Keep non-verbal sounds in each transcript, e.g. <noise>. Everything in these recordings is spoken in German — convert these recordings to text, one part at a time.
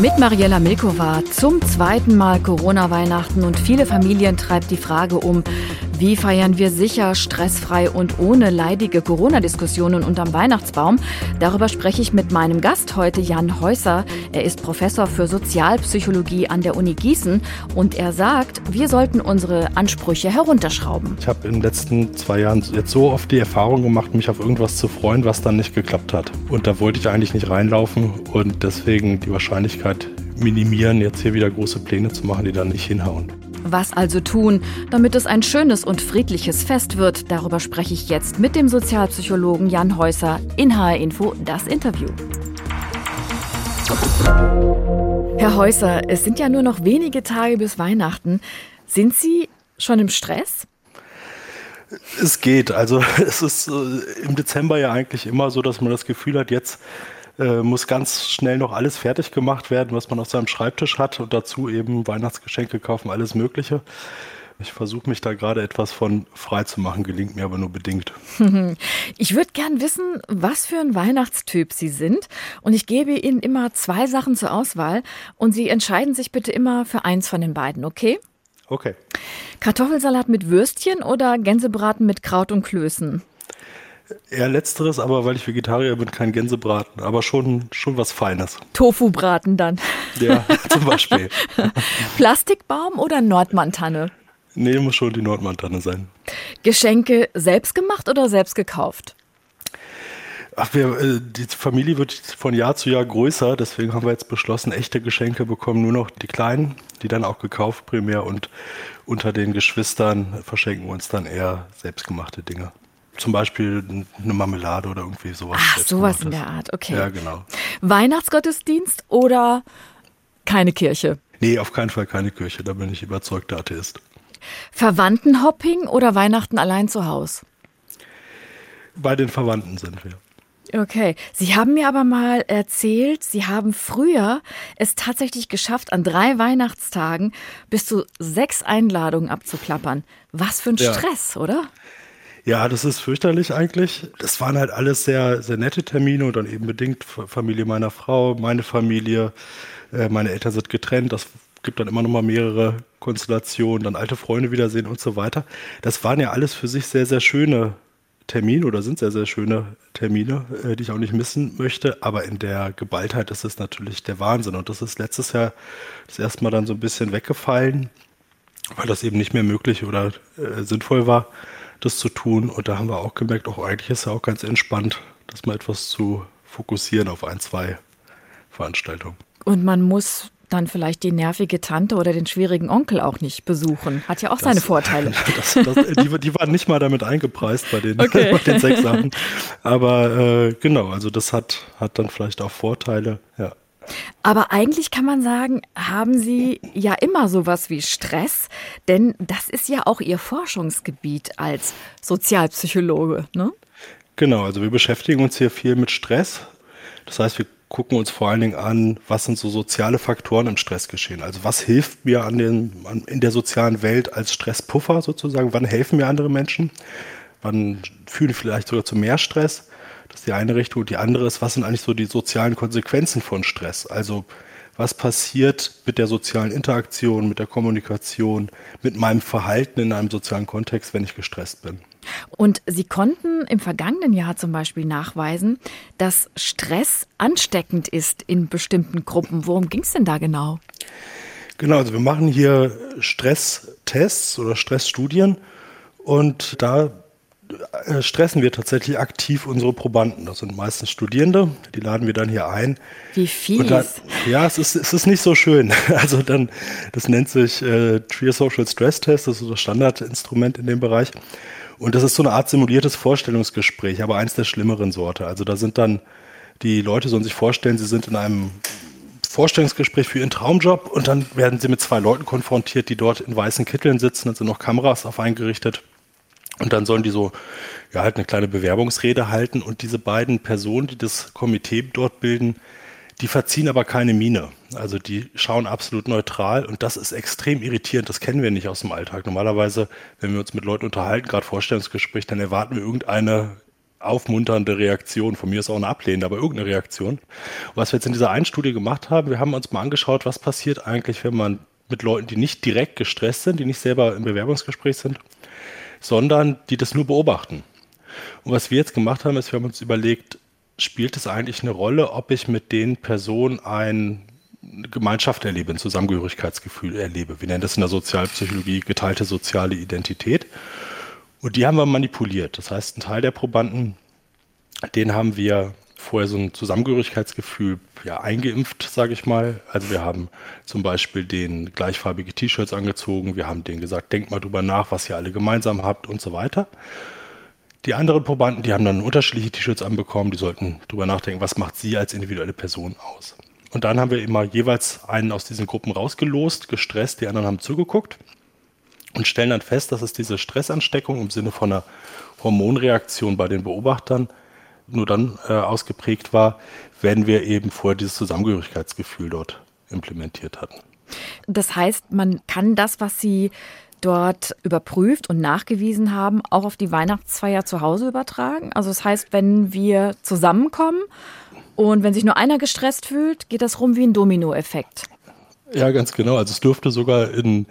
Mit Mariella Milkova zum zweiten Mal Corona-Weihnachten und viele Familien treibt die Frage um, wie feiern wir sicher, stressfrei und ohne leidige Corona-Diskussionen unterm Weihnachtsbaum? Darüber spreche ich mit meinem Gast heute, Jan Häuser. Er ist Professor für Sozialpsychologie an der Uni Gießen und er sagt, wir sollten unsere Ansprüche herunterschrauben. Ich habe in den letzten zwei Jahren jetzt so oft die Erfahrung gemacht, mich auf irgendwas zu freuen, was dann nicht geklappt hat. Und da wollte ich eigentlich nicht reinlaufen und deswegen die Wahrscheinlichkeit minimieren, jetzt hier wieder große Pläne zu machen, die dann nicht hinhauen. Was also tun, damit es ein schönes und friedliches Fest wird? Darüber spreche ich jetzt mit dem Sozialpsychologen Jan Häuser in HR Info das Interview. Herr Häuser, es sind ja nur noch wenige Tage bis Weihnachten. Sind Sie schon im Stress? Es geht. Also <laughs> es ist äh, im Dezember ja eigentlich immer so, dass man das Gefühl hat, jetzt äh, muss ganz schnell noch alles fertig gemacht werden, was man auf seinem Schreibtisch hat und dazu eben Weihnachtsgeschenke kaufen, alles Mögliche. Ich versuche mich da gerade etwas von frei zu machen, gelingt mir aber nur bedingt. <laughs> Ich würde gern wissen, was für ein Weihnachtstyp Sie sind. Und ich gebe Ihnen immer zwei Sachen zur Auswahl. Und Sie entscheiden sich bitte immer für eins von den beiden, okay? Okay. Kartoffelsalat mit Würstchen oder Gänsebraten mit Kraut und Klößen? Eher letzteres, aber weil ich Vegetarier bin, kein Gänsebraten, aber schon, schon was Feines. Tofu-Braten dann. Ja, <laughs> zum Beispiel. <laughs> Plastikbaum oder Nordmantanne? Nee, muss schon die Nordmantanne sein. Geschenke selbst gemacht oder selbst gekauft? Ach, wir, äh, die Familie wird von Jahr zu Jahr größer, deswegen haben wir jetzt beschlossen, echte Geschenke bekommen nur noch die Kleinen, die dann auch gekauft primär und unter den Geschwistern verschenken wir uns dann eher selbstgemachte Dinge zum Beispiel eine Marmelade oder irgendwie sowas. Ach, sowas in der Art, okay. Ja, genau. Weihnachtsgottesdienst oder keine Kirche? Nee, auf keinen Fall keine Kirche, da bin ich überzeugter Atheist. Verwandtenhopping oder Weihnachten allein zu Hause? Bei den Verwandten sind wir. Okay, Sie haben mir aber mal erzählt, Sie haben früher es tatsächlich geschafft, an drei Weihnachtstagen bis zu sechs Einladungen abzuklappern. Was für ein ja. Stress, oder? Ja, das ist fürchterlich eigentlich. Das waren halt alles sehr, sehr nette Termine und dann eben bedingt Familie meiner Frau, meine Familie, äh, meine Eltern sind getrennt. Das gibt dann immer noch mal mehrere Konstellationen, dann alte Freunde wiedersehen und so weiter. Das waren ja alles für sich sehr, sehr schöne Termine oder sind sehr, sehr schöne Termine, äh, die ich auch nicht missen möchte. Aber in der Geballtheit ist es natürlich der Wahnsinn. Und das ist letztes Jahr das erste Mal dann so ein bisschen weggefallen, weil das eben nicht mehr möglich oder äh, sinnvoll war das zu tun. Und da haben wir auch gemerkt, auch eigentlich ist es ja auch ganz entspannt, das mal etwas zu fokussieren auf ein, zwei Veranstaltungen. Und man muss dann vielleicht die nervige Tante oder den schwierigen Onkel auch nicht besuchen. Hat ja auch das, seine <laughs> Vorteile. Das, das, die, die, waren nicht mal damit eingepreist bei den, okay. <laughs> bei den sechs Sachen. Aber äh, genau, also das hat, hat dann vielleicht auch Vorteile, ja. Aber eigentlich kann man sagen, haben Sie ja immer sowas wie Stress, denn das ist ja auch Ihr Forschungsgebiet als Sozialpsychologe, ne? Genau, also wir beschäftigen uns hier viel mit Stress. Das heißt, wir gucken uns vor allen Dingen an, was sind so soziale Faktoren im Stressgeschehen. Also was hilft mir an den, an, in der sozialen Welt als Stresspuffer sozusagen? Wann helfen mir andere Menschen? Wann fühle ich vielleicht sogar zu mehr Stress? Das ist die eine Richtung. Und die andere ist, was sind eigentlich so die sozialen Konsequenzen von Stress? Also was passiert mit der sozialen Interaktion, mit der Kommunikation, mit meinem Verhalten in einem sozialen Kontext, wenn ich gestresst bin. Und Sie konnten im vergangenen Jahr zum Beispiel nachweisen, dass Stress ansteckend ist in bestimmten Gruppen. Worum ging es denn da genau? Genau, also wir machen hier Stresstests oder Stressstudien und da stressen wir tatsächlich aktiv unsere Probanden. Das sind meistens Studierende, die laden wir dann hier ein. Wie. Dann, ja, es ist, es ist nicht so schön. <laughs> Also dann, das nennt sich äh, Trier Social Stress Test, das ist das Standardinstrument in dem Bereich. Und das ist so eine Art simuliertes Vorstellungsgespräch, aber eins der schlimmeren Sorte. Also da sind dann, die Leute sollen sich vorstellen, sie sind in einem Vorstellungsgespräch für ihren Traumjob und dann werden sie mit zwei Leuten konfrontiert, die dort in weißen Kitteln sitzen, dann sind noch Kameras auf eingerichtet und dann sollen die so, ja, halt eine kleine Bewerbungsrede halten und diese beiden Personen, die das Komitee dort bilden, die verziehen aber keine Miene. Also die schauen absolut neutral und das ist extrem irritierend. Das kennen wir nicht aus dem Alltag. Normalerweise, wenn wir uns mit Leuten unterhalten, gerade Vorstellungsgespräch, dann erwarten wir irgendeine aufmunternde Reaktion, von mir ist auch eine ablehnende, aber irgendeine Reaktion. Was wir jetzt in dieser einen Studie gemacht haben, wir haben uns mal angeschaut, was passiert eigentlich, wenn man mit Leuten, die nicht direkt gestresst sind, die nicht selber im Bewerbungsgespräch sind, sondern die das nur beobachten. Und was wir jetzt gemacht haben, ist, wir haben uns überlegt, spielt es eigentlich eine Rolle, ob ich mit den Personen ein Gemeinschaft erlebe, ein Zusammengehörigkeitsgefühl erlebe. Wir nennen das in der Sozialpsychologie geteilte soziale Identität. Und die haben wir manipuliert. Das heißt, ein Teil der Probanden, den haben wir vorher so ein Zusammengehörigkeitsgefühl ja, eingeimpft, sage ich mal. Also wir haben zum Beispiel den gleichfarbige T-Shirts angezogen, wir haben denen gesagt, denkt mal drüber nach, was ihr alle gemeinsam habt und so weiter. Die anderen Probanden, die haben dann unterschiedliche T-Shirts anbekommen, die sollten drüber nachdenken, was macht sie als individuelle Person aus. Und dann haben wir immer jeweils einen aus diesen Gruppen rausgelost, gestresst, die anderen haben zugeguckt und stellen dann fest, dass es diese Stressansteckung im Sinne von einer Hormonreaktion bei den Beobachtern nur dann äh, ausgeprägt war, wenn wir eben vorher dieses Zusammengehörigkeitsgefühl dort implementiert hatten. Das heißt, man kann das, was Sie dort überprüft und nachgewiesen haben, auch auf die Weihnachtsfeier zu Hause übertragen? Also das heißt, wenn wir zusammenkommen und wenn sich nur einer gestresst fühlt, geht das rum wie ein Dominoeffekt. Ja, ganz genau. Also es dürfte sogar in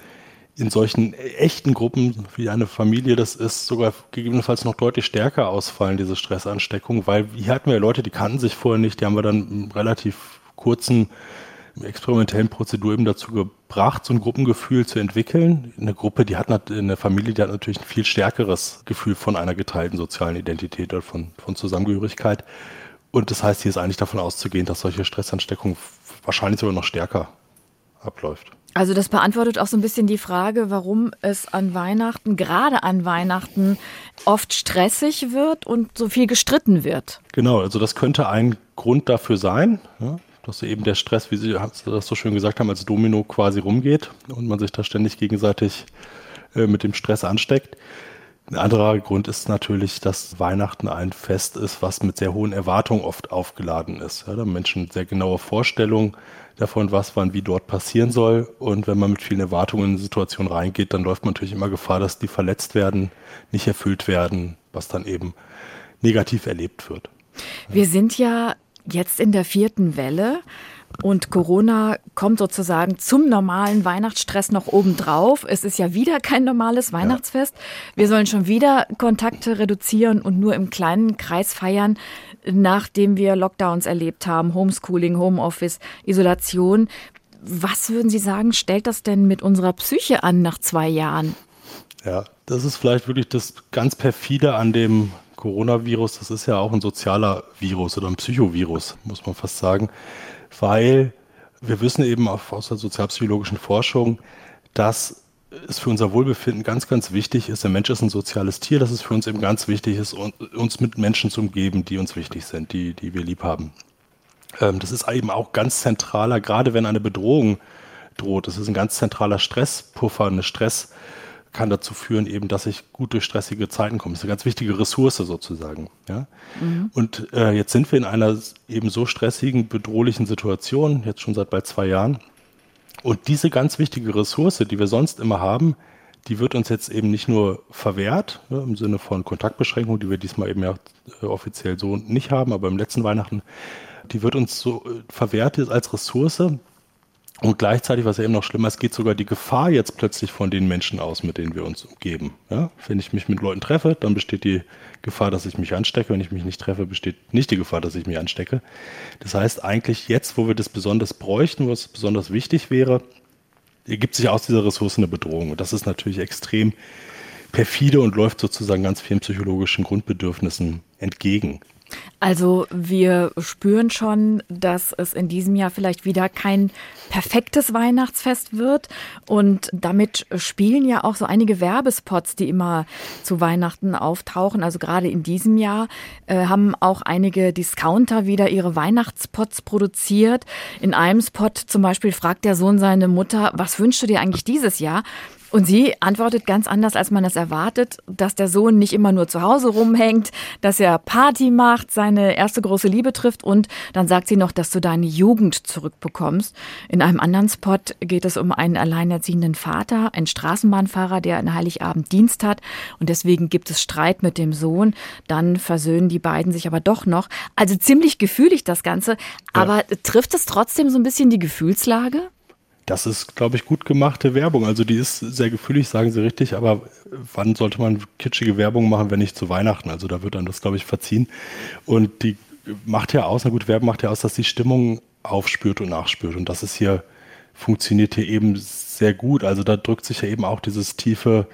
in solchen echten Gruppen wie eine Familie, das ist sogar gegebenenfalls noch deutlich stärker ausfallen, diese Stressansteckung, weil hier hatten wir Leute, die kannten sich vorher nicht, die haben wir dann im relativ kurzen experimentellen Prozedur eben dazu gebracht, so ein Gruppengefühl zu entwickeln. Eine Gruppe, die hat eine Familie, die hat natürlich ein viel stärkeres Gefühl von einer geteilten sozialen Identität oder von, von Zusammengehörigkeit. Und das heißt, hier ist eigentlich davon auszugehen, dass solche Stressansteckung wahrscheinlich sogar noch stärker abläuft. Also das beantwortet auch so ein bisschen die Frage, warum es an Weihnachten, gerade an Weihnachten, oft stressig wird und so viel gestritten wird. Genau, also das könnte ein Grund dafür sein, ja, dass eben der Stress, wie Sie das so schön gesagt haben, als Domino quasi rumgeht und man sich da ständig gegenseitig äh, mit dem Stress ansteckt. Ein anderer Grund ist natürlich, dass Weihnachten ein Fest ist, was mit sehr hohen Erwartungen oft aufgeladen ist. Ja, da Menschen sehr genaue Vorstellungen davon, was wann wie dort passieren soll. Und wenn man mit vielen Erwartungen in eine Situation reingeht, dann läuft man natürlich immer Gefahr, dass die verletzt werden, nicht erfüllt werden, was dann eben negativ erlebt wird. Wir sind ja jetzt in der vierten Welle. Und Corona kommt sozusagen zum normalen Weihnachtsstress noch obendrauf. Es ist ja wieder kein normales Weihnachtsfest. Wir sollen schon wieder Kontakte reduzieren und nur im kleinen Kreis feiern nachdem wir Lockdowns erlebt haben, Homeschooling, Homeoffice, Isolation. Was würden Sie sagen, stellt das denn mit unserer Psyche an nach zwei Jahren? Ja, das ist vielleicht wirklich das ganz perfide an dem Coronavirus. Das ist ja auch ein sozialer Virus oder ein Psychovirus, muss man fast sagen, weil wir wissen eben aus der sozialpsychologischen Forschung, dass es für unser Wohlbefinden ganz, ganz wichtig ist. Der Mensch ist ein soziales Tier, dass es für uns eben ganz wichtig ist, uns mit Menschen zu umgeben, die uns wichtig sind, die, die wir lieb haben. Ähm, das ist eben auch ganz zentraler, gerade wenn eine Bedrohung droht. Das ist ein ganz zentraler Stresspuffer, eine Stress kann dazu führen, eben, dass ich gut durch stressige Zeiten komme. Das ist eine ganz wichtige Ressource sozusagen. Ja? Mhm. Und äh, jetzt sind wir in einer eben so stressigen, bedrohlichen Situation, jetzt schon seit bald zwei Jahren, und diese ganz wichtige Ressource, die wir sonst immer haben, die wird uns jetzt eben nicht nur verwehrt, ne, im Sinne von Kontaktbeschränkungen, die wir diesmal eben ja äh, offiziell so nicht haben, aber im letzten Weihnachten, die wird uns so äh, verwehrt als Ressource, und gleichzeitig, was ja eben noch schlimmer ist, geht sogar die Gefahr jetzt plötzlich von den Menschen aus, mit denen wir uns umgeben. Ja? Wenn ich mich mit Leuten treffe, dann besteht die Gefahr, dass ich mich anstecke. Wenn ich mich nicht treffe, besteht nicht die Gefahr, dass ich mich anstecke. Das heißt, eigentlich jetzt, wo wir das besonders bräuchten, wo es besonders wichtig wäre, ergibt sich aus dieser Ressource eine Bedrohung. Und das ist natürlich extrem perfide und läuft sozusagen ganz vielen psychologischen Grundbedürfnissen entgegen. Also wir spüren schon, dass es in diesem Jahr vielleicht wieder kein perfektes Weihnachtsfest wird. Und damit spielen ja auch so einige Werbespots, die immer zu Weihnachten auftauchen. Also gerade in diesem Jahr äh, haben auch einige Discounter wieder ihre Weihnachtspots produziert. In einem Spot zum Beispiel fragt der Sohn seine Mutter, was wünschst du dir eigentlich dieses Jahr? Und sie antwortet ganz anders, als man es erwartet, dass der Sohn nicht immer nur zu Hause rumhängt, dass er Party macht, seine erste große Liebe trifft und dann sagt sie noch, dass du deine Jugend zurückbekommst. In einem anderen Spot geht es um einen alleinerziehenden Vater, einen Straßenbahnfahrer, der an Heiligabend Dienst hat und deswegen gibt es Streit mit dem Sohn. Dann versöhnen die beiden sich aber doch noch. Also ziemlich gefühlig das Ganze. Aber ja. trifft es trotzdem so ein bisschen die Gefühlslage? Das ist, glaube ich, gut gemachte Werbung. Also die ist sehr gefühlig, sagen Sie richtig, aber wann sollte man kitschige Werbung machen, wenn nicht zu Weihnachten? Also da wird dann das, glaube ich, verziehen. Und die macht ja aus, eine gute Werbung macht ja aus, dass die Stimmung aufspürt und nachspürt. Und das ist hier, funktioniert hier eben sehr gut. Also da drückt sich ja eben auch dieses tiefe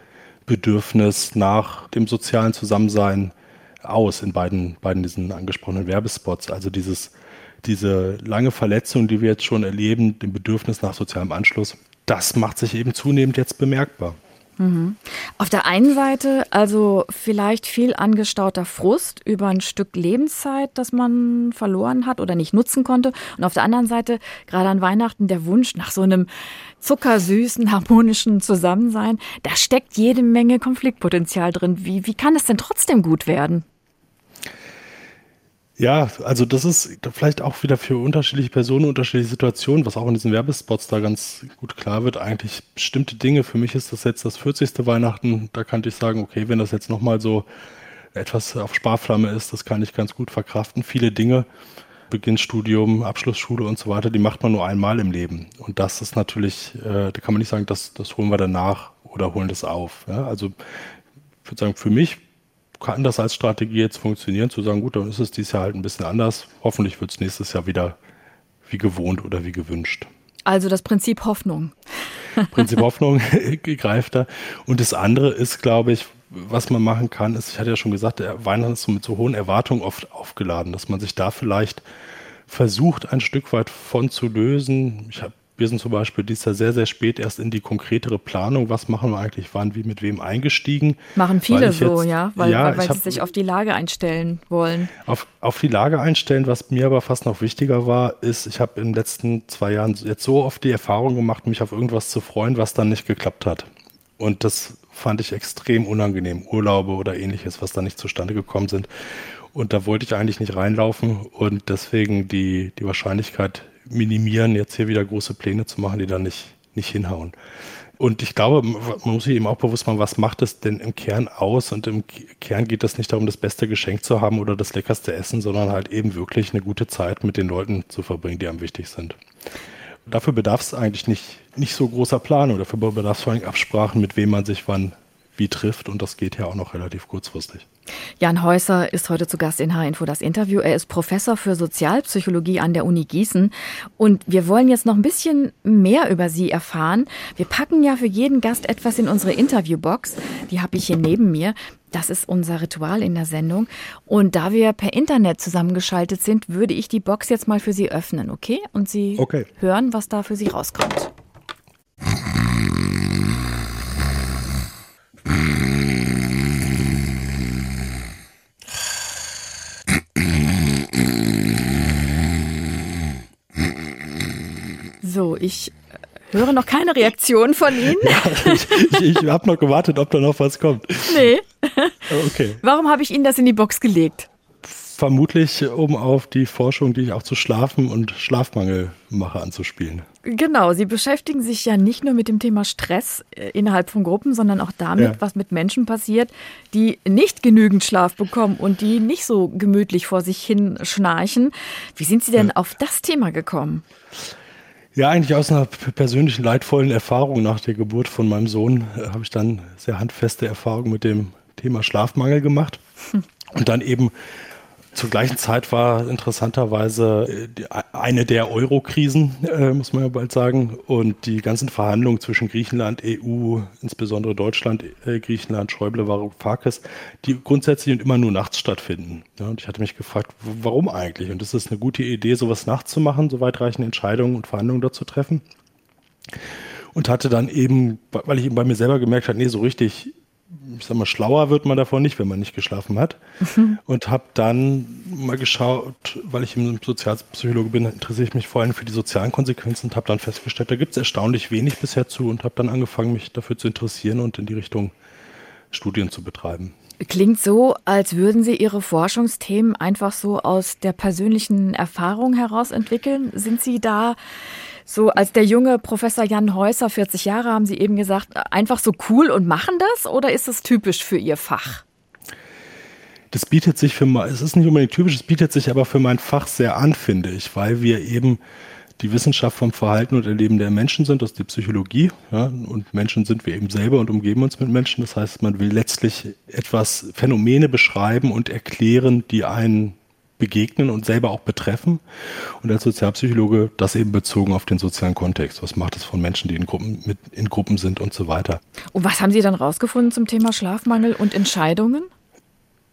Bedürfnis nach dem sozialen Zusammensein aus in beiden, beiden diesen angesprochenen Werbespots. Also dieses diese lange Verletzung, die wir jetzt schon erleben, dem Bedürfnis nach sozialem Anschluss, das macht sich eben zunehmend jetzt bemerkbar. Mhm. Auf der einen Seite also vielleicht viel angestauter Frust über ein Stück Lebenszeit, das man verloren hat oder nicht nutzen konnte. Und auf der anderen Seite gerade an Weihnachten der Wunsch nach so einem zuckersüßen, harmonischen Zusammensein. Da steckt jede Menge Konfliktpotenzial drin. Wie, wie kann es denn trotzdem gut werden? Ja, also das ist vielleicht auch wieder für unterschiedliche Personen, unterschiedliche Situationen, was auch in diesen Werbespots da ganz gut klar wird. Eigentlich bestimmte Dinge. Für mich ist das jetzt das 40. Weihnachten. Da kann ich sagen, okay, wenn das jetzt nochmal so etwas auf Sparflamme ist, das kann ich ganz gut verkraften. Viele Dinge, Beginnsstudium, Abschlussschule und so weiter, die macht man nur einmal im Leben. Und das ist natürlich, äh, da kann man nicht sagen, das, das holen wir danach oder holen das auf. Ja? Also ich würde sagen, für mich kann das als Strategie jetzt funktionieren, zu sagen, gut, dann ist es dieses Jahr halt ein bisschen anders. Hoffentlich wird es nächstes Jahr wieder wie gewohnt oder wie gewünscht. Also das Prinzip Hoffnung. <laughs> Prinzip Hoffnung <laughs> greift da. Und das andere ist, glaube ich, was man machen kann, ist, ich hatte ja schon gesagt, der Weihnachten ist so mit so hohen Erwartungen oft aufgeladen, dass man sich da vielleicht versucht, ein Stück weit von zu lösen. Ich habe wir sind zum Beispiel dieses Jahr sehr, sehr spät erst in die konkretere Planung. Was machen wir eigentlich? Wann, wie, mit wem eingestiegen? Machen viele so, jetzt, ja, weil, ja, weil, weil sie sich auf die Lage einstellen wollen. Auf, auf die Lage einstellen. Was mir aber fast noch wichtiger war, ist, ich habe in den letzten zwei Jahren jetzt so oft die Erfahrung gemacht, mich auf irgendwas zu freuen, was dann nicht geklappt hat. Und das fand ich extrem unangenehm. Urlaube oder ähnliches, was da nicht zustande gekommen sind. Und da wollte ich eigentlich nicht reinlaufen und deswegen die, die Wahrscheinlichkeit minimieren, jetzt hier wieder große Pläne zu machen, die dann nicht, nicht hinhauen. Und ich glaube, man muss sich eben auch bewusst machen, was macht es denn im Kern aus? Und im Kern geht es nicht darum, das beste Geschenk zu haben oder das leckerste Essen, sondern halt eben wirklich eine gute Zeit mit den Leuten zu verbringen, die einem wichtig sind. Dafür bedarf es eigentlich nicht, nicht so großer Planung. Dafür bedarf es vor allem Absprachen, mit wem man sich wann trifft. Und das geht ja auch noch relativ kurzfristig. Jan Häuser ist heute zu Gast in H-Info das Interview. Er ist Professor für Sozialpsychologie an der Uni Gießen. Und wir wollen jetzt noch ein bisschen mehr über Sie erfahren. Wir packen ja für jeden Gast etwas in unsere Interviewbox. Die habe ich hier neben mir. Das ist unser Ritual in der Sendung. Und da wir per Internet zusammengeschaltet sind, würde ich die Box jetzt mal für Sie öffnen, okay? Und Sie okay. hören, was da für Sie rauskommt. So, ich äh, höre noch keine Reaktion von Ihnen. Ja, ich ich, ich habe noch gewartet, ob da noch was kommt. Nee. <laughs> Okay. Warum habe ich Ihnen das in die Box gelegt? Vermutlich, um auf die Forschung, die ich auch zu Schlafen und Schlafmangel mache, anzuspielen. Genau, Sie beschäftigen sich ja nicht nur mit dem Thema Stress äh, innerhalb von Gruppen, sondern auch damit, ja. was mit Menschen passiert, die nicht genügend Schlaf bekommen und die nicht so gemütlich vor sich hin schnarchen. Wie sind Sie denn ja. auf das Thema gekommen? Ja, eigentlich aus einer persönlichen leidvollen Erfahrung nach der Geburt von meinem Sohn äh, habe ich dann sehr handfeste Erfahrungen mit dem Thema Schlafmangel gemacht. Hm. Und dann eben zur gleichen Zeit war interessanterweise äh, eine der Euro-Krisen, äh, muss man ja bald sagen, und die ganzen Verhandlungen zwischen Griechenland, EU, insbesondere Deutschland, äh, Griechenland, Schäuble, Varoufakis, die grundsätzlich und immer nur nachts stattfinden. Ja, und ich hatte mich gefragt, warum eigentlich? Und ist es eine gute Idee, sowas nachts zu machen, so weitreichende Entscheidungen und Verhandlungen dort zu treffen? Und hatte dann eben, weil ich eben bei mir selber gemerkt habe, nee, so richtig ich sag mal, schlauer wird man davon nicht, wenn man nicht geschlafen hat. Mhm. Und habe dann mal geschaut, weil ich im Sozialpsychologe bin, interessiere ich mich vor allem für die sozialen Konsequenzen und habe dann festgestellt, da gibt es erstaunlich wenig bisher zu und habe dann angefangen, mich dafür zu interessieren und in die Richtung Studien zu betreiben. Klingt so, als würden Sie Ihre Forschungsthemen einfach so aus der persönlichen Erfahrung heraus entwickeln. Sind Sie da so als der junge Professor Jan Häuser, 40 Jahre, haben Sie eben gesagt, einfach so cool und machen das oder ist das typisch für Ihr Fach? Das bietet sich für es ist nicht unbedingt typisch, es bietet sich aber für mein Fach sehr an, finde ich, weil wir eben die Wissenschaft vom Verhalten und Erleben der Menschen sind, das ist die Psychologie. Ja, und Menschen sind wir eben selber und umgeben uns mit Menschen. Das heißt, man will letztlich etwas Phänomene beschreiben und erklären, die einen begegnen und selber auch betreffen. Und als Sozialpsychologe das eben bezogen auf den sozialen Kontext. Was macht es von Menschen, die in Gruppen, mit, in Gruppen sind und so weiter. Und was haben Sie dann rausgefunden zum Thema Schlafmangel und Entscheidungen?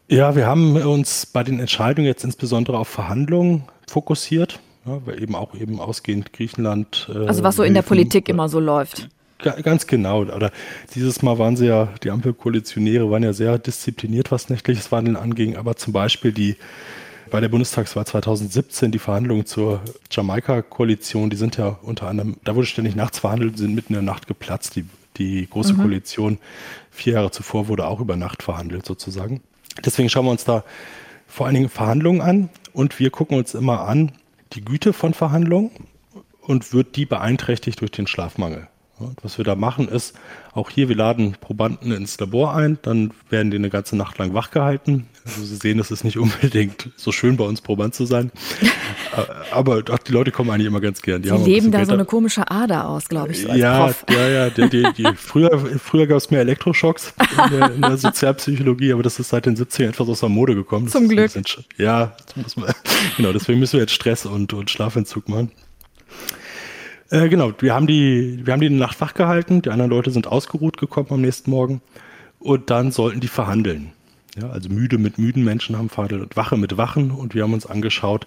Ja, wir haben uns bei den Entscheidungen jetzt insbesondere auf Verhandlungen fokussiert. Ja, weil eben auch eben ausgehend Griechenland. Äh, also was so in der Politik immer so läuft. Ganz genau. Oder dieses Mal waren sie ja, die Ampelkoalitionäre waren ja sehr diszipliniert, was nächtliches Wandeln anging. Aber zum Beispiel die bei der Bundestagswahl 2017 die Verhandlungen zur Jamaika-Koalition, die sind ja unter anderem, da wurde ständig nachts verhandelt, sind mitten in der Nacht geplatzt. Die, die große mhm. Koalition vier Jahre zuvor wurde auch über Nacht verhandelt sozusagen. Deswegen schauen wir uns da vor allen Dingen Verhandlungen an und wir gucken uns immer an die Güte von Verhandlungen und wird die beeinträchtigt durch den Schlafmangel. Und was wir da machen ist, auch hier, wir laden Probanden ins Labor ein, dann werden die eine ganze Nacht lang wachgehalten. Also Sie sehen, es ist nicht unbedingt so schön bei uns Proband zu sein. <laughs> Aber ach, die Leute kommen eigentlich immer ganz gern. Die Sie leben da Geld so eine komische Ader aus, glaube ich. So ja, ja, ja, die, die, die, früher, früher gab es mehr Elektroschocks in der, in der, Sozialpsychologie, aber das ist seit den 70ern etwas aus der Mode gekommen. Das Zum Glück. Bisschen, ja, man, <laughs> genau, deswegen müssen wir jetzt Stress und, und Schlafentzug machen. Äh, genau, wir haben die, wir haben die Nacht wach gehalten, die anderen Leute sind ausgeruht gekommen am nächsten Morgen und dann sollten die verhandeln. Ja, also müde mit müden Menschen haben verhandelt und Wache mit Wachen und wir haben uns angeschaut,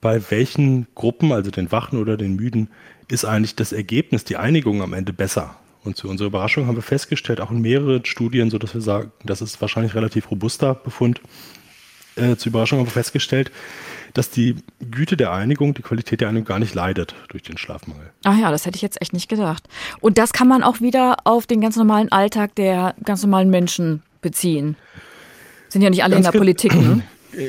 bei welchen Gruppen, also den Wachen oder den Müden, ist eigentlich das Ergebnis, die Einigung am Ende besser. Und zu unserer Überraschung haben wir festgestellt, auch in mehreren Studien, so dass wir sagen, das ist wahrscheinlich relativ robuster Befund, äh, zur Überraschung haben wir festgestellt, dass die Güte der Einigung, die Qualität der Einigung gar nicht leidet durch den Schlafmangel. Ach ja, das hätte ich jetzt echt nicht gedacht. Und das kann man auch wieder auf den ganz normalen Alltag der ganz normalen Menschen beziehen. Sind ja nicht alle ganz in der Politik, ne?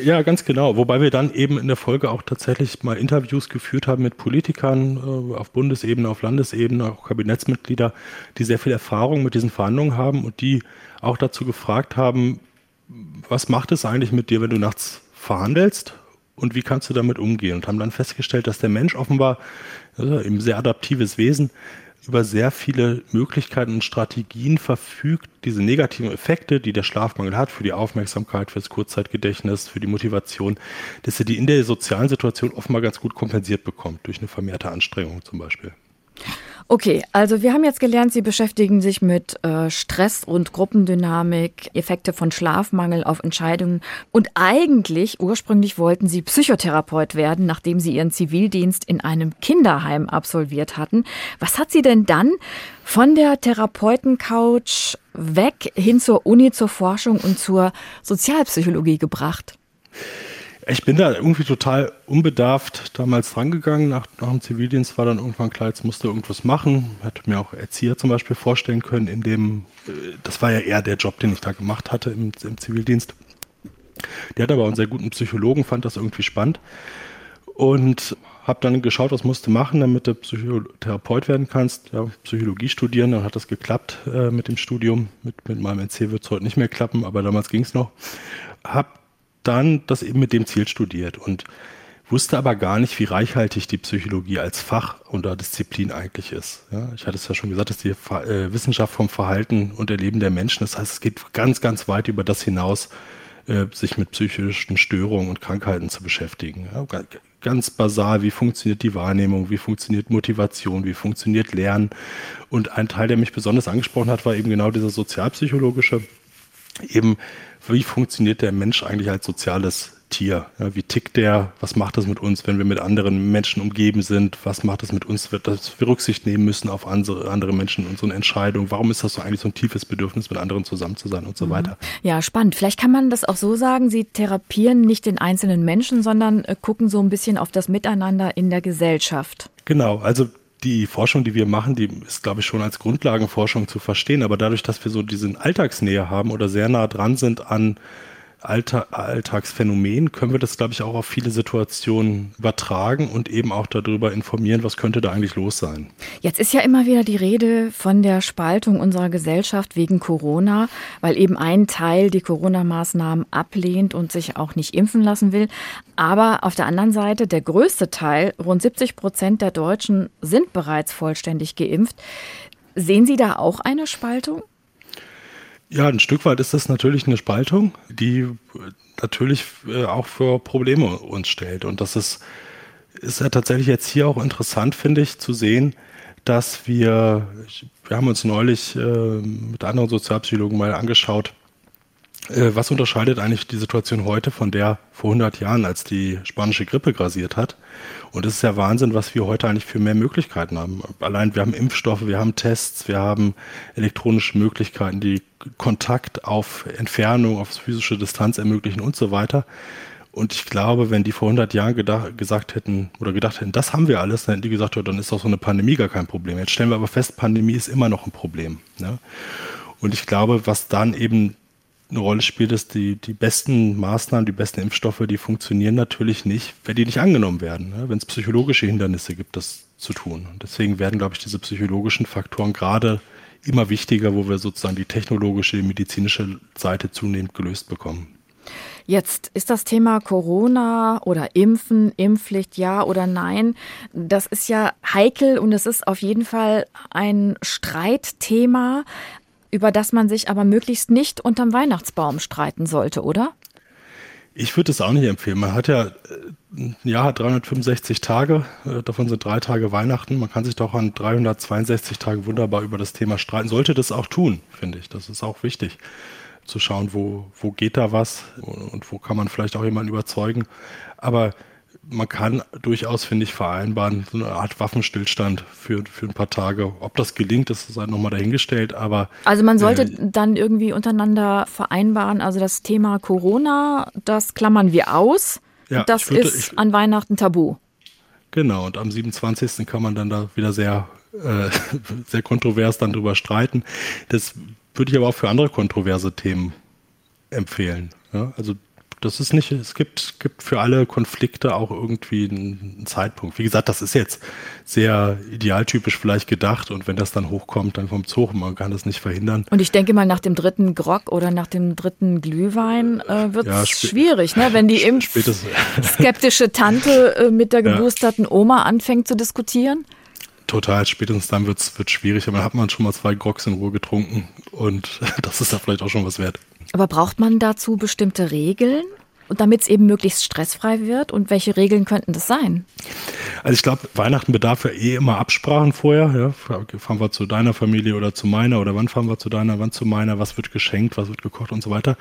Ja, ganz genau. Wobei wir dann eben in der Folge auch tatsächlich mal Interviews geführt haben mit Politikern äh, auf Bundesebene, auf Landesebene, auch Kabinettsmitglieder, die sehr viel Erfahrung mit diesen Verhandlungen haben und die auch dazu gefragt haben, was macht es eigentlich mit dir, wenn du nachts verhandelst und wie kannst du damit umgehen? Und haben dann festgestellt, dass der Mensch offenbar, also eben sehr adaptives Wesen, über sehr viele Möglichkeiten und Strategien verfügt, diese negativen Effekte, die der Schlafmangel hat, für die Aufmerksamkeit, für das Kurzzeitgedächtnis, für die Motivation, dass er die in der sozialen Situation offenbar ganz gut kompensiert bekommt, durch eine vermehrte Anstrengung zum Beispiel. Okay, also wir haben jetzt gelernt, Sie beschäftigen sich mit äh, Stress und Gruppendynamik, Effekte von Schlafmangel auf Entscheidungen. Und eigentlich, ursprünglich wollten Sie Psychotherapeut werden, nachdem Sie Ihren Zivildienst in einem Kinderheim absolviert hatten. Was hat Sie denn dann von der Therapeutencouch weg hin zur Uni, zur Forschung und zur Sozialpsychologie gebracht? Ich bin da irgendwie total unbedarft damals drangegangen. Nach, nach dem Zivildienst war dann irgendwann klar, jetzt musste irgendwas machen. Hätte mir auch Erzieher zum Beispiel vorstellen können, in dem, äh, das war ja eher der Job, den ich da gemacht hatte im, im Zivildienst. Der hat aber einen sehr guten Psychologen, fand das irgendwie spannend. Und habe dann geschaut, was musst du machen, damit du Psychotherapeut werden kannst. Ja, Psychologie studieren, dann hat das geklappt äh, mit dem Studium. Mit, mit meinem NC wird es heute nicht mehr klappen, aber damals ging es noch. Habe dann das eben mit dem Ziel studiert und wusste aber gar nicht, wie reichhaltig die Psychologie als Fach oder Disziplin eigentlich ist. Ja, ich hatte es ja schon gesagt, dass die äh, Wissenschaft vom Verhalten und Erleben der Menschen, das heißt, es geht ganz, ganz weit über das hinaus, äh, sich mit psychischen Störungen und Krankheiten zu beschäftigen. Ja, ganz basal, wie funktioniert die Wahrnehmung, wie funktioniert Motivation, wie funktioniert Lernen. Und ein Teil, der mich besonders angesprochen hat, war eben genau dieser sozialpsychologische, eben wie funktioniert der Mensch eigentlich als soziales Tier. Ja, wie tickt der? Was macht das mit uns, wenn wir mit anderen Menschen umgeben sind? Was macht das mit uns, dass wir Rücksicht nehmen müssen auf andere, andere Menschen in unseren Entscheidungen? Warum ist das so eigentlich so ein tiefes Bedürfnis, mit anderen zusammen zu sein und so mhm. weiter? Ja, spannend. Vielleicht kann man das auch so sagen, Sie therapieren nicht den einzelnen Menschen, sondern äh, gucken so ein bisschen auf das Miteinander in der Gesellschaft. Genau, also die Forschung, die wir machen, die ist, glaube ich, schon als Grundlagenforschung zu verstehen. Aber dadurch, dass wir so diesen Alltagsnähe haben oder sehr nah dran sind an Alltag, Alltagsphänomen können wir das, glaube ich, auch auf viele Situationen übertragen und eben auch darüber informieren, was könnte da eigentlich los sein. Jetzt ist ja immer wieder die Rede von der Spaltung unserer Gesellschaft wegen Corona, weil eben ein Teil die Corona-Maßnahmen ablehnt und sich auch nicht impfen lassen will. Aber auf der anderen Seite, der größte Teil, rund 70 Prozent der Deutschen sind bereits vollständig geimpft. Sehen Sie da auch eine Spaltung? Ja, ein Stück weit ist das natürlich eine Spaltung, die natürlich äh, auch für Probleme uns stellt. Und das ist, ist ja tatsächlich jetzt hier auch interessant, finde ich, zu sehen, dass wir, wir haben uns neulich äh, mit anderen Sozialpsychologen mal angeschaut, äh, was unterscheidet eigentlich die Situation heute von der vor 100 Jahren, als die spanische Grippe grasiert hat? Und es ist ja Wahnsinn, was wir heute eigentlich für mehr Möglichkeiten haben. Allein wir haben Impfstoffe, wir haben Tests, wir haben elektronische Möglichkeiten, die Kontakt auf Entfernung, auf physische Distanz ermöglichen und so weiter. Und ich glaube, wenn die vor 100 Jahren gedacht, gesagt hätten oder gedacht hätten, das haben wir alles, dann hätten die gesagt, ja, dann ist doch so eine Pandemie gar kein Problem. Jetzt stellen wir aber fest, Pandemie ist immer noch ein Problem. Ne? Und ich glaube, was dann eben eine Rolle spielt, ist, die, die besten Maßnahmen, die besten Impfstoffe, die funktionieren natürlich nicht, wenn die nicht angenommen werden, ne? wenn es psychologische Hindernisse gibt, das zu tun. Und deswegen werden, glaube ich, diese psychologischen Faktoren gerade immer wichtiger, wo wir sozusagen die technologische, medizinische Seite zunehmend gelöst bekommen. Jetzt ist das Thema Corona oder Impfen, Impfpflicht, ja oder nein. Das ist ja heikel und es ist auf jeden Fall ein Streitthema über das man sich aber möglichst nicht unterm Weihnachtsbaum streiten sollte, oder? Ich würde es auch nicht empfehlen. Man hat ja ein Jahr hat 365 Tage, äh, davon sind drei Tage Weihnachten. Man kann sich doch an 362 Tagen wunderbar über das Thema streiten. Sollte das auch tun, finde ich. Das ist auch wichtig, zu schauen, wo, wo geht da was und wo kann man vielleicht auch jemanden überzeugen. Aber man kann durchaus, finde ich, vereinbaren, so eine Art Waffenstillstand für, für ein paar Tage. Ob das gelingt, ist halt nochmal dahingestellt, aber. Also man sollte äh, dann irgendwie untereinander vereinbaren, also das Thema Corona, das klammern wir aus. Ja, das würde, ist ich, an Weihnachten tabu. Genau, und am 27. kann man dann da wieder sehr, äh, <laughs> sehr kontrovers dann drüber streiten. Das würde ich aber auch für andere kontroverse Themen empfehlen. Ja, also das ist nicht, es gibt, gibt für alle Konflikte auch irgendwie einen Zeitpunkt. Wie gesagt, das ist jetzt sehr idealtypisch vielleicht gedacht und wenn das dann hochkommt, dann kommt es hoch und man kann das nicht verhindern. Und ich denke mal, nach dem dritten Grog oder nach dem dritten Glühwein äh, wird es ja, schwierig, ne? wenn die <laughs> skeptische Tante äh, mit der geboosterten Oma anfängt zu diskutieren. Total, spätestens dann wird es schwierig, aber dann hat man schon mal zwei Grogs in Ruhe getrunken und <laughs> das ist da vielleicht auch schon was wert. Aber braucht man dazu bestimmte Regeln? Und damit es eben möglichst stressfrei wird? Und welche Regeln könnten das sein? Also ich glaube, Weihnachten bedarf ja eh immer Absprachen vorher. Ja? Fahren wir zu deiner Familie oder zu meiner oder wann fahren wir zu deiner, wann zu meiner, was wird geschenkt, was wird gekocht und so weiter.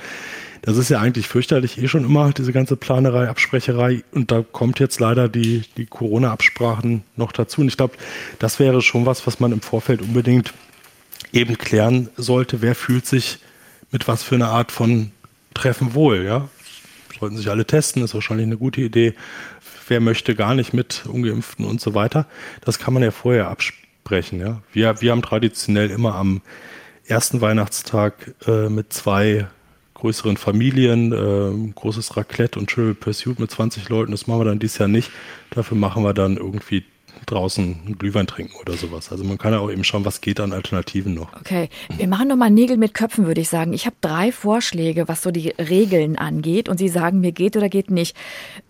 Das ist ja eigentlich fürchterlich eh schon immer, diese ganze Planerei, Absprecherei. Und da kommt jetzt leider die, die Corona-Absprachen noch dazu. Und ich glaube, das wäre schon was, was man im Vorfeld unbedingt eben klären sollte. Wer fühlt sich mit was für eine Art von Treffen wohl, ja. Sollten sich alle testen, ist wahrscheinlich eine gute Idee. Wer möchte gar nicht mit Ungeimpften und so weiter? Das kann man ja vorher absprechen, ja. Wir, wir haben traditionell immer am ersten Weihnachtstag äh, mit zwei größeren Familien, äh, großes Raclette und Trivial Pursuit mit 20 Leuten. Das machen wir dann dieses Jahr nicht. Dafür machen wir dann irgendwie draußen Glühwein trinken oder sowas. Also man kann ja auch eben schauen, was geht an Alternativen noch. Okay, wir machen nochmal Nägel mit Köpfen, würde ich sagen. Ich habe drei Vorschläge, was so die Regeln angeht und Sie sagen mir geht oder geht nicht.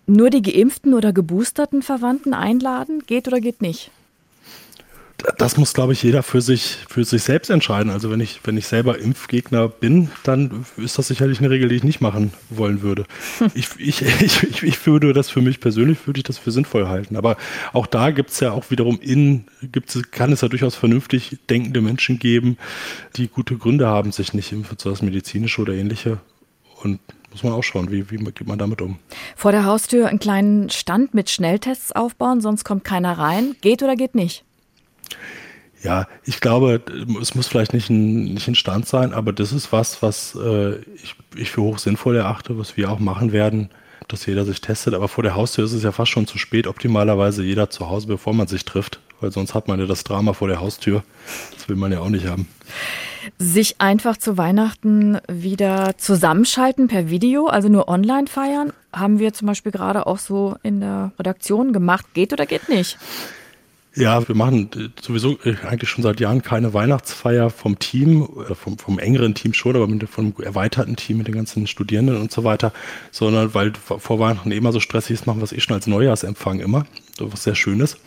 Nur die geimpften oder geboosterten Verwandten einladen, geht oder geht nicht? Das muss, glaube ich, jeder für sich, für sich selbst entscheiden. Also wenn ich, wenn ich selber Impfgegner bin, dann ist das sicherlich eine Regel, die ich nicht machen wollen würde. <laughs> Ich, ich, ich, ich, würde das für mich persönlich, würde ich das für sinnvoll halten. Aber auch da gibt es ja auch wiederum in, gibt's, kann es ja durchaus vernünftig denkende Menschen geben, die gute Gründe haben, sich nicht impfen zu lassen, medizinische oder ähnliche. Und muss man auch schauen, wie, wie geht man damit um. Vor der Haustür einen kleinen Stand mit Schnelltests aufbauen, sonst kommt keiner rein. Geht oder geht nicht? Ja, ich glaube, es muss vielleicht nicht ein, nicht ein Stand sein, aber das ist was, was äh, ich, ich für hoch sinnvoll erachte, was wir auch machen werden, dass jeder sich testet. Aber vor der Haustür ist es ja fast schon zu spät, optimalerweise jeder zu Hause, bevor man sich trifft, weil sonst hat man ja das Drama vor der Haustür. Das will man ja auch nicht haben. Sich einfach zu Weihnachten wieder zusammenschalten per Video, also nur online feiern, haben wir zum Beispiel gerade auch so in der Redaktion gemacht. Geht oder geht nicht? Ja, wir machen äh, sowieso äh, eigentlich schon seit Jahren keine Weihnachtsfeier vom Team, äh, vom, vom engeren Team schon, aber mit, vom erweiterten Team mit den ganzen Studierenden und so weiter, sondern weil vor Weihnachten immer so stressig ist, machen wir es eh schon als Neujahrsempfang immer, was sehr schön ist.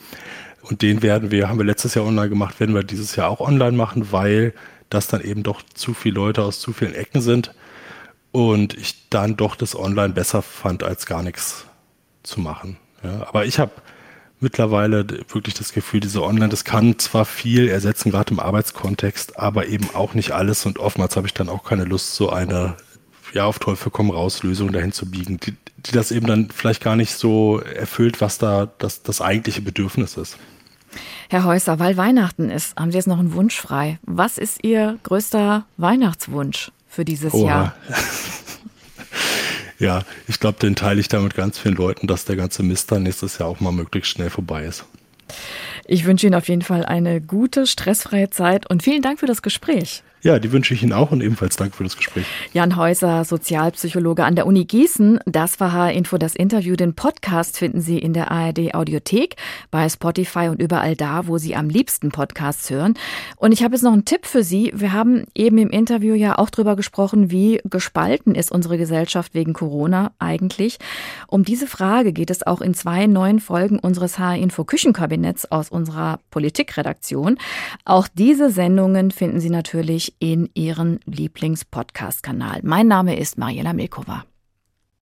Und den werden wir, haben wir letztes Jahr online gemacht, werden wir dieses Jahr auch online machen, weil das dann eben doch zu viele Leute aus zu vielen Ecken sind und ich dann doch das online besser fand, als gar nichts zu machen. Ja, aber ich habe mittlerweile wirklich das Gefühl, diese Online, das kann zwar viel ersetzen, gerade im Arbeitskontext, aber eben auch nicht alles. Und oftmals habe ich dann auch keine Lust, so eine ja, auf Teufel komm raus Lösung dahin zu biegen, die, die das eben dann vielleicht gar nicht so erfüllt, was da das, das eigentliche Bedürfnis ist. Herr Häuser, weil Weihnachten ist, haben Sie jetzt noch einen Wunsch frei. Was ist Ihr größter Weihnachtswunsch für dieses Oha. Jahr? <laughs> Ja, ich glaube, den teile ich da mit ganz vielen Leuten, dass der ganze Mist dann nächstes Jahr auch mal möglichst schnell vorbei ist. Ich wünsche Ihnen auf jeden Fall eine gute, stressfreie Zeit und vielen Dank für das Gespräch. Ja, die wünsche ich Ihnen auch und ebenfalls danke für das Gespräch. Jan Häuser, Sozialpsychologe an der Uni Gießen. Das war H-Info, das Interview. Den Podcast finden Sie in der ARD Audiothek, bei Spotify und überall da, wo Sie am liebsten Podcasts hören. Und ich habe jetzt noch einen Tipp für Sie. Wir haben eben im Interview ja auch drüber gesprochen, wie gespalten ist unsere Gesellschaft wegen Corona eigentlich. Um diese Frage geht es auch in zwei neuen Folgen unseres H-Info Küchenkabinetts aus unserer Politikredaktion. Auch diese Sendungen finden Sie natürlich in Ihren Lieblings-Podcast-Kanal. Mein Name ist Mariela Milkova.